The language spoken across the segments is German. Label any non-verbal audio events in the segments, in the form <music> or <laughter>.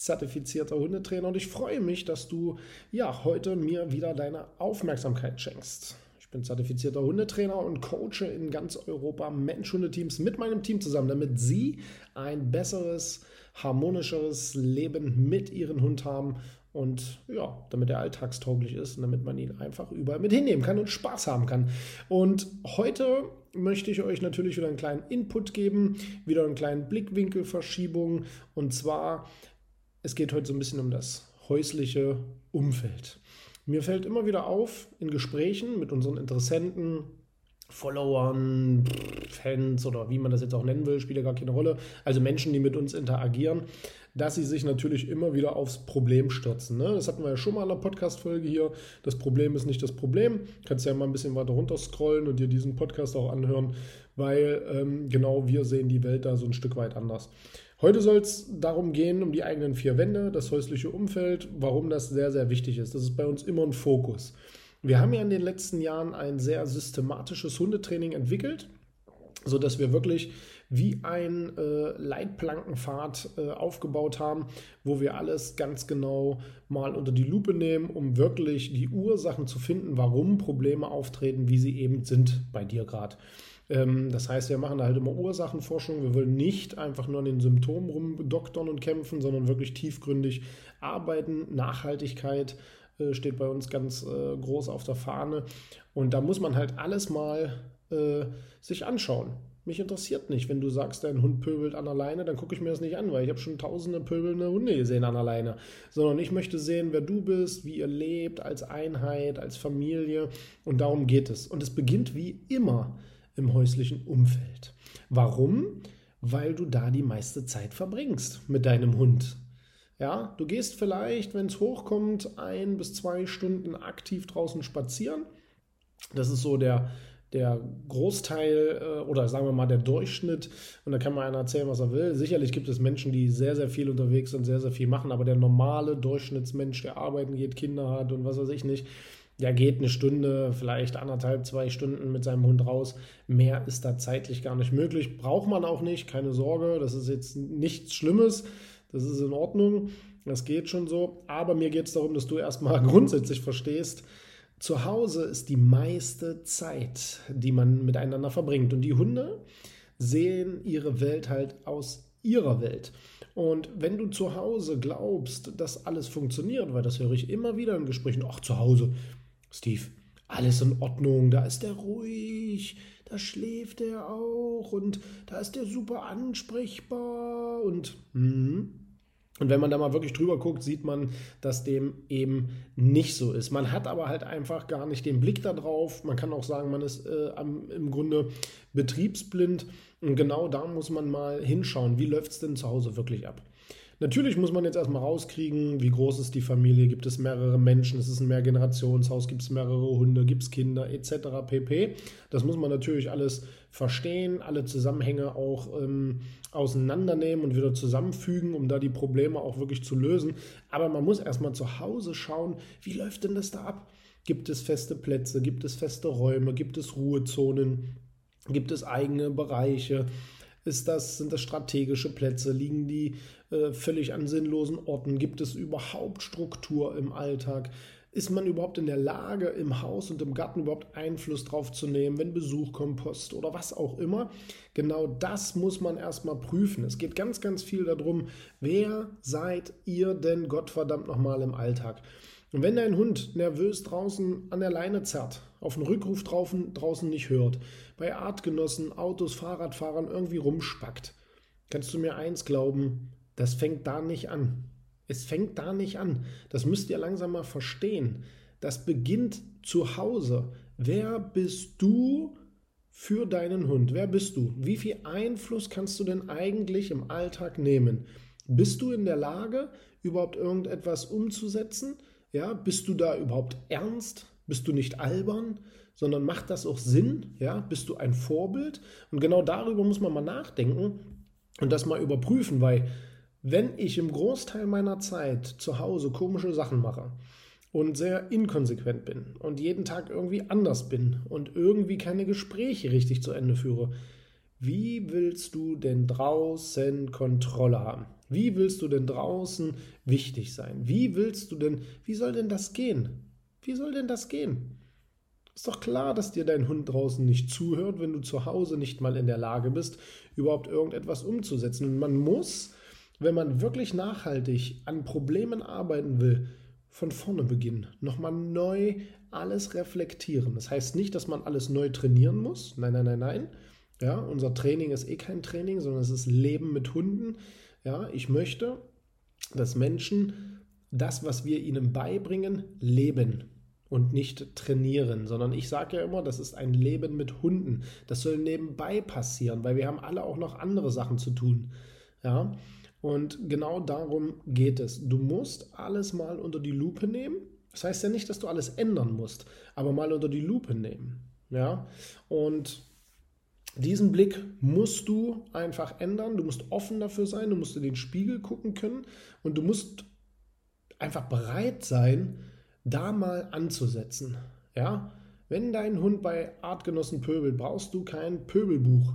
zertifizierter Hundetrainer und ich freue mich, dass du ja heute mir wieder deine Aufmerksamkeit schenkst. Ich bin zertifizierter Hundetrainer und coache in ganz Europa Mensch-Hundeteams mit meinem Team zusammen, damit sie ein besseres, harmonischeres Leben mit ihrem Hund haben und ja, damit er alltagstauglich ist und damit man ihn einfach überall mit hinnehmen kann und Spaß haben kann. Und heute möchte ich euch natürlich wieder einen kleinen Input geben, wieder einen kleinen Blickwinkelverschiebung und zwar es geht heute so ein bisschen um das häusliche Umfeld. Mir fällt immer wieder auf in Gesprächen mit unseren Interessenten, Followern, Fans oder wie man das jetzt auch nennen will, spielt ja gar keine Rolle. Also Menschen, die mit uns interagieren, dass sie sich natürlich immer wieder aufs Problem stürzen. Ne? Das hatten wir ja schon mal in der Podcast-Folge hier. Das Problem ist nicht das Problem. Kannst ja mal ein bisschen weiter runter scrollen und dir diesen Podcast auch anhören, weil ähm, genau wir sehen die Welt da so ein Stück weit anders. Heute soll es darum gehen, um die eigenen vier Wände, das häusliche Umfeld, warum das sehr, sehr wichtig ist. Das ist bei uns immer ein Fokus. Wir haben ja in den letzten Jahren ein sehr systematisches Hundetraining entwickelt, sodass wir wirklich wie ein äh, Leitplankenpfad äh, aufgebaut haben, wo wir alles ganz genau mal unter die Lupe nehmen, um wirklich die Ursachen zu finden, warum Probleme auftreten, wie sie eben sind bei dir gerade. Ähm, das heißt, wir machen da halt immer Ursachenforschung. Wir wollen nicht einfach nur an den Symptomen rumdoktern und kämpfen, sondern wirklich tiefgründig arbeiten. Nachhaltigkeit äh, steht bei uns ganz äh, groß auf der Fahne. Und da muss man halt alles mal äh, sich anschauen. Mich interessiert nicht, wenn du sagst, dein Hund pöbelt an alleine, dann gucke ich mir das nicht an, weil ich habe schon tausende pöbelnde Hunde gesehen an alleine. Sondern ich möchte sehen, wer du bist, wie ihr lebt, als Einheit, als Familie. Und darum geht es. Und es beginnt wie immer im häuslichen Umfeld. Warum? Weil du da die meiste Zeit verbringst mit deinem Hund. Ja, du gehst vielleicht, wenn es hochkommt, ein bis zwei Stunden aktiv draußen spazieren. Das ist so der, der Großteil äh, oder sagen wir mal der Durchschnitt. Und da kann man einer erzählen, was er will. Sicherlich gibt es Menschen, die sehr, sehr viel unterwegs sind, sehr, sehr viel machen, aber der normale Durchschnittsmensch, der arbeiten geht, Kinder hat und was weiß ich nicht, der geht eine Stunde, vielleicht anderthalb, zwei Stunden mit seinem Hund raus. Mehr ist da zeitlich gar nicht möglich. Braucht man auch nicht, keine Sorge. Das ist jetzt nichts Schlimmes. Das ist in Ordnung. Das geht schon so. Aber mir geht es darum, dass du erstmal <laughs> grundsätzlich verstehst, zu Hause ist die meiste Zeit, die man miteinander verbringt. Und die Hunde sehen ihre Welt halt aus ihrer Welt. Und wenn du zu Hause glaubst, dass alles funktioniert, weil das höre ich immer wieder in Gesprächen, ach zu Hause, Steve, alles in Ordnung, da ist er ruhig, da schläft er auch und da ist er super ansprechbar und hm. und wenn man da mal wirklich drüber guckt, sieht man, dass dem eben nicht so ist. Man hat aber halt einfach gar nicht den Blick darauf. Man kann auch sagen, man ist äh, am, im Grunde betriebsblind. Und genau da muss man mal hinschauen, wie läuft es denn zu Hause wirklich ab. Natürlich muss man jetzt erstmal rauskriegen, wie groß ist die Familie, gibt es mehrere Menschen, ist es ein Mehrgenerationshaus, gibt es mehrere Hunde, gibt es Kinder etc. pp. Das muss man natürlich alles verstehen, alle Zusammenhänge auch ähm, auseinandernehmen und wieder zusammenfügen, um da die Probleme auch wirklich zu lösen. Aber man muss erstmal zu Hause schauen, wie läuft denn das da ab? Gibt es feste Plätze, gibt es feste Räume, gibt es Ruhezonen, gibt es eigene Bereiche? Ist das, sind das strategische Plätze? Liegen die äh, völlig an sinnlosen Orten? Gibt es überhaupt Struktur im Alltag? Ist man überhaupt in der Lage, im Haus und im Garten überhaupt Einfluss drauf zu nehmen, wenn Besuch kommt, Post oder was auch immer? Genau das muss man erstmal prüfen. Es geht ganz, ganz viel darum, wer seid ihr denn Gottverdammt nochmal im Alltag? Und wenn dein Hund nervös draußen an der Leine zerrt, auf den Rückruf draußen, draußen nicht hört, bei Artgenossen, Autos, Fahrradfahrern irgendwie rumspackt, kannst du mir eins glauben, das fängt da nicht an. Es fängt da nicht an. Das müsst ihr langsam mal verstehen. Das beginnt zu Hause. Wer bist du für deinen Hund? Wer bist du? Wie viel Einfluss kannst du denn eigentlich im Alltag nehmen? Bist du in der Lage, überhaupt irgendetwas umzusetzen? Ja, bist du da überhaupt ernst? Bist du nicht albern, sondern macht das auch Sinn? Ja, bist du ein Vorbild? Und genau darüber muss man mal nachdenken und das mal überprüfen, weil wenn ich im Großteil meiner Zeit zu Hause komische Sachen mache und sehr inkonsequent bin und jeden Tag irgendwie anders bin und irgendwie keine Gespräche richtig zu Ende führe, wie willst du denn draußen Kontrolle haben? Wie willst du denn draußen wichtig sein? Wie willst du denn, wie soll denn das gehen? Wie soll denn das gehen? Ist doch klar, dass dir dein Hund draußen nicht zuhört, wenn du zu Hause nicht mal in der Lage bist, überhaupt irgendetwas umzusetzen. Und man muss wenn man wirklich nachhaltig an Problemen arbeiten will, von vorne beginnen, nochmal neu alles reflektieren. Das heißt nicht, dass man alles neu trainieren muss. Nein, nein, nein, nein. Ja, unser Training ist eh kein Training, sondern es ist Leben mit Hunden. Ja, ich möchte, dass Menschen das, was wir ihnen beibringen, leben und nicht trainieren, sondern ich sage ja immer, das ist ein Leben mit Hunden. Das soll nebenbei passieren, weil wir haben alle auch noch andere Sachen zu tun. Ja, und genau darum geht es. Du musst alles mal unter die Lupe nehmen. Das heißt ja nicht, dass du alles ändern musst, aber mal unter die Lupe nehmen. Ja? Und diesen Blick musst du einfach ändern. Du musst offen dafür sein. Du musst in den Spiegel gucken können. Und du musst einfach bereit sein, da mal anzusetzen. Ja? Wenn dein Hund bei Artgenossen pöbelt, brauchst du kein Pöbelbuch.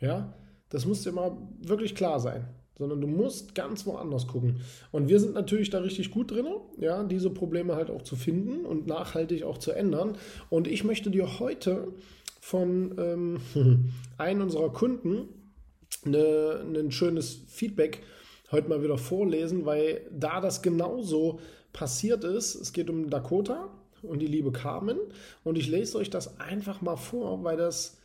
Ja? Das muss dir mal wirklich klar sein sondern du musst ganz woanders gucken. Und wir sind natürlich da richtig gut drin, ja, diese Probleme halt auch zu finden und nachhaltig auch zu ändern. Und ich möchte dir heute von ähm, <laughs> einem unserer Kunden eine, ein schönes Feedback heute mal wieder vorlesen, weil da das genauso passiert ist. Es geht um Dakota und die liebe Carmen. Und ich lese euch das einfach mal vor, weil das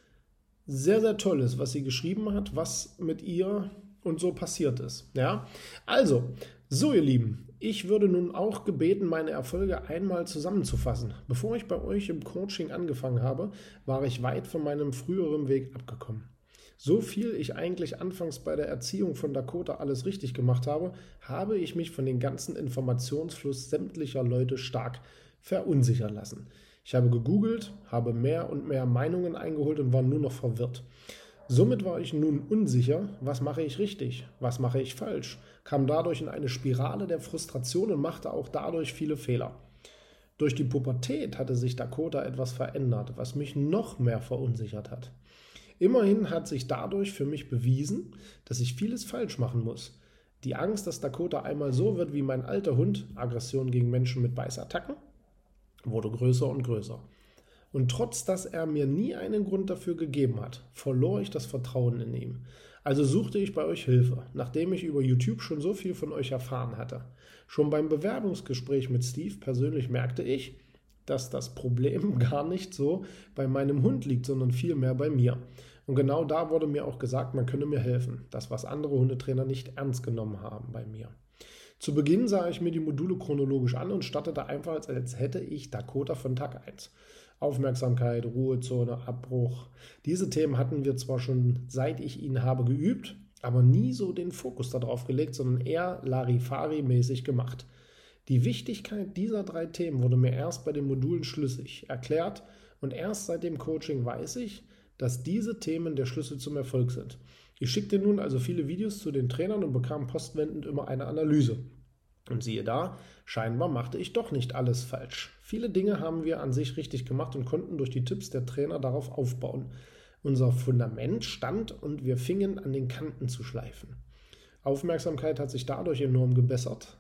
sehr, sehr toll ist, was sie geschrieben hat, was mit ihr und so passiert es. Ja, also, so ihr Lieben, ich würde nun auch gebeten, meine Erfolge einmal zusammenzufassen. Bevor ich bei euch im Coaching angefangen habe, war ich weit von meinem früheren Weg abgekommen. So viel ich eigentlich anfangs bei der Erziehung von Dakota alles richtig gemacht habe, habe ich mich von dem ganzen Informationsfluss sämtlicher Leute stark verunsichern lassen. Ich habe gegoogelt, habe mehr und mehr Meinungen eingeholt und war nur noch verwirrt. Somit war ich nun unsicher, was mache ich richtig, was mache ich falsch, kam dadurch in eine Spirale der Frustration und machte auch dadurch viele Fehler. Durch die Pubertät hatte sich Dakota etwas verändert, was mich noch mehr verunsichert hat. Immerhin hat sich dadurch für mich bewiesen, dass ich vieles falsch machen muss. Die Angst, dass Dakota einmal so wird wie mein alter Hund, Aggression gegen Menschen mit Beißattacken, wurde größer und größer. Und trotz dass er mir nie einen Grund dafür gegeben hat, verlor ich das Vertrauen in ihm. Also suchte ich bei euch Hilfe, nachdem ich über YouTube schon so viel von euch erfahren hatte. Schon beim Bewerbungsgespräch mit Steve persönlich merkte ich, dass das Problem <laughs> gar nicht so bei meinem Hund liegt, sondern vielmehr bei mir. Und genau da wurde mir auch gesagt, man könne mir helfen. Das, was andere Hundetrainer nicht ernst genommen haben bei mir. Zu Beginn sah ich mir die Module chronologisch an und startete einfach, als hätte ich Dakota von Tag 1. Aufmerksamkeit, Ruhezone, Abbruch. Diese Themen hatten wir zwar schon seit ich ihn habe geübt, aber nie so den Fokus darauf gelegt, sondern eher Larifari-mäßig gemacht. Die Wichtigkeit dieser drei Themen wurde mir erst bei den Modulen schlüssig erklärt und erst seit dem Coaching weiß ich, dass diese Themen der Schlüssel zum Erfolg sind. Ich schickte nun also viele Videos zu den Trainern und bekam postwendend immer eine Analyse. Und siehe da, scheinbar machte ich doch nicht alles falsch. Viele Dinge haben wir an sich richtig gemacht und konnten durch die Tipps der Trainer darauf aufbauen. Unser Fundament stand und wir fingen an den Kanten zu schleifen. Aufmerksamkeit hat sich dadurch enorm gebessert.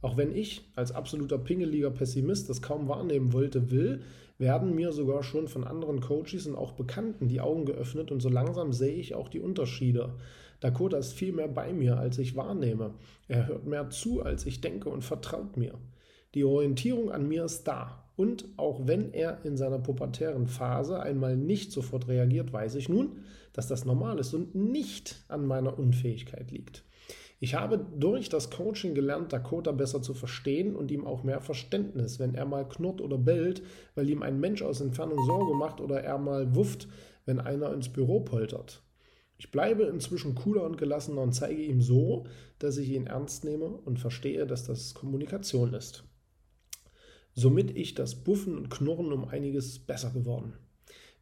Auch wenn ich als absoluter pingeliger Pessimist das kaum wahrnehmen wollte, will, werden mir sogar schon von anderen Coaches und auch Bekannten die Augen geöffnet und so langsam sehe ich auch die Unterschiede. Dakota ist viel mehr bei mir, als ich wahrnehme. Er hört mehr zu, als ich denke und vertraut mir. Die Orientierung an mir ist da Und auch wenn er in seiner pubertären Phase einmal nicht sofort reagiert, weiß ich nun, dass das normal ist und nicht an meiner Unfähigkeit liegt. Ich habe durch das Coaching gelernt, Dakota besser zu verstehen und ihm auch mehr Verständnis, wenn er mal knurrt oder bellt, weil ihm ein Mensch aus Entfernung Sorge macht oder er mal wufft, wenn einer ins Büro poltert. Ich bleibe inzwischen cooler und gelassener und zeige ihm so, dass ich ihn ernst nehme und verstehe, dass das Kommunikation ist. Somit ich das Buffen und Knurren um einiges besser geworden.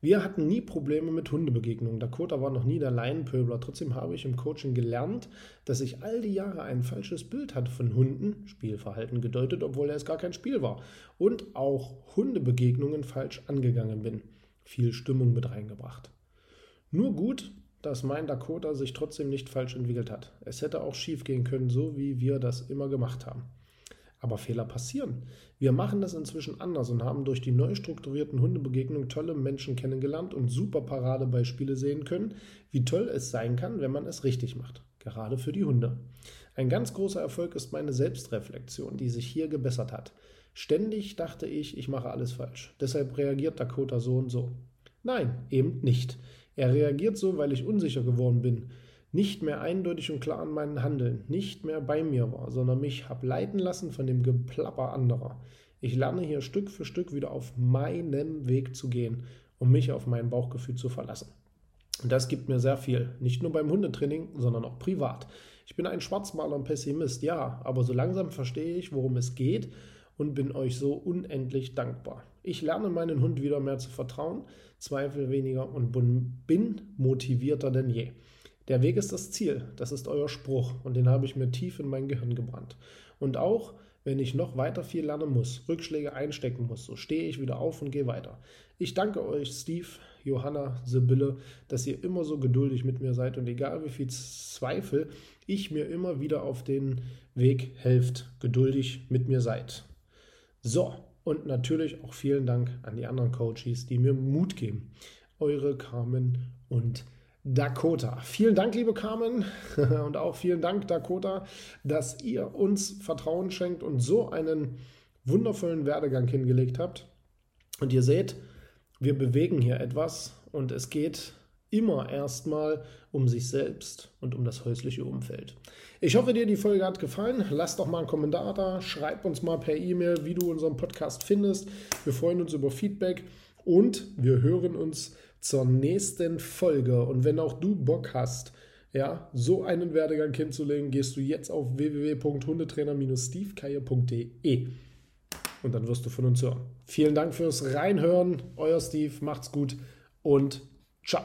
Wir hatten nie Probleme mit Hundebegegnungen. Dakota war noch nie der Laienpöbler. Trotzdem habe ich im Coaching gelernt, dass ich all die Jahre ein falsches Bild hatte von Hunden, Spielverhalten gedeutet, obwohl es gar kein Spiel war, und auch Hundebegegnungen falsch angegangen bin. Viel Stimmung mit reingebracht. Nur gut, dass mein Dakota sich trotzdem nicht falsch entwickelt hat. Es hätte auch schief gehen können, so wie wir das immer gemacht haben. Aber Fehler passieren. Wir machen das inzwischen anders und haben durch die neu strukturierten Hundebegegnungen tolle Menschen kennengelernt und super Paradebeispiele sehen können, wie toll es sein kann, wenn man es richtig macht. Gerade für die Hunde. Ein ganz großer Erfolg ist meine Selbstreflexion, die sich hier gebessert hat. Ständig dachte ich, ich mache alles falsch. Deshalb reagiert Dakota so und so. Nein, eben nicht. Er reagiert so, weil ich unsicher geworden bin nicht mehr eindeutig und klar an meinen Handeln, nicht mehr bei mir war, sondern mich hab leiten lassen von dem Geplapper anderer. Ich lerne hier Stück für Stück wieder auf meinem Weg zu gehen, um mich auf mein Bauchgefühl zu verlassen. Und das gibt mir sehr viel, nicht nur beim Hundetraining, sondern auch privat. Ich bin ein Schwarzmaler und Pessimist, ja, aber so langsam verstehe ich, worum es geht und bin euch so unendlich dankbar. Ich lerne meinen Hund wieder mehr zu vertrauen, zweifle weniger und bin motivierter denn je. Der Weg ist das Ziel, das ist euer Spruch und den habe ich mir tief in mein Gehirn gebrannt. Und auch wenn ich noch weiter viel lernen muss, Rückschläge einstecken muss, so stehe ich wieder auf und gehe weiter. Ich danke euch, Steve, Johanna, Sibylle, dass ihr immer so geduldig mit mir seid und egal wie viel Zweifel ich mir immer wieder auf den Weg helft, geduldig mit mir seid. So, und natürlich auch vielen Dank an die anderen Coaches, die mir Mut geben. Eure Carmen und Dakota. Vielen Dank, liebe Carmen, <laughs> und auch vielen Dank, Dakota, dass ihr uns Vertrauen schenkt und so einen wundervollen Werdegang hingelegt habt. Und ihr seht, wir bewegen hier etwas und es geht immer erstmal um sich selbst und um das häusliche Umfeld. Ich hoffe, dir die Folge hat gefallen. Lass doch mal einen Kommentar da, schreib uns mal per E-Mail, wie du unseren Podcast findest. Wir freuen uns über Feedback und wir hören uns zur nächsten Folge. Und wenn auch du Bock hast, ja, so einen Werdegang hinzulegen, gehst du jetzt auf www.hundetrainer-stevekeier.de und dann wirst du von uns hören. Vielen Dank fürs Reinhören. Euer Steve, macht's gut und ciao.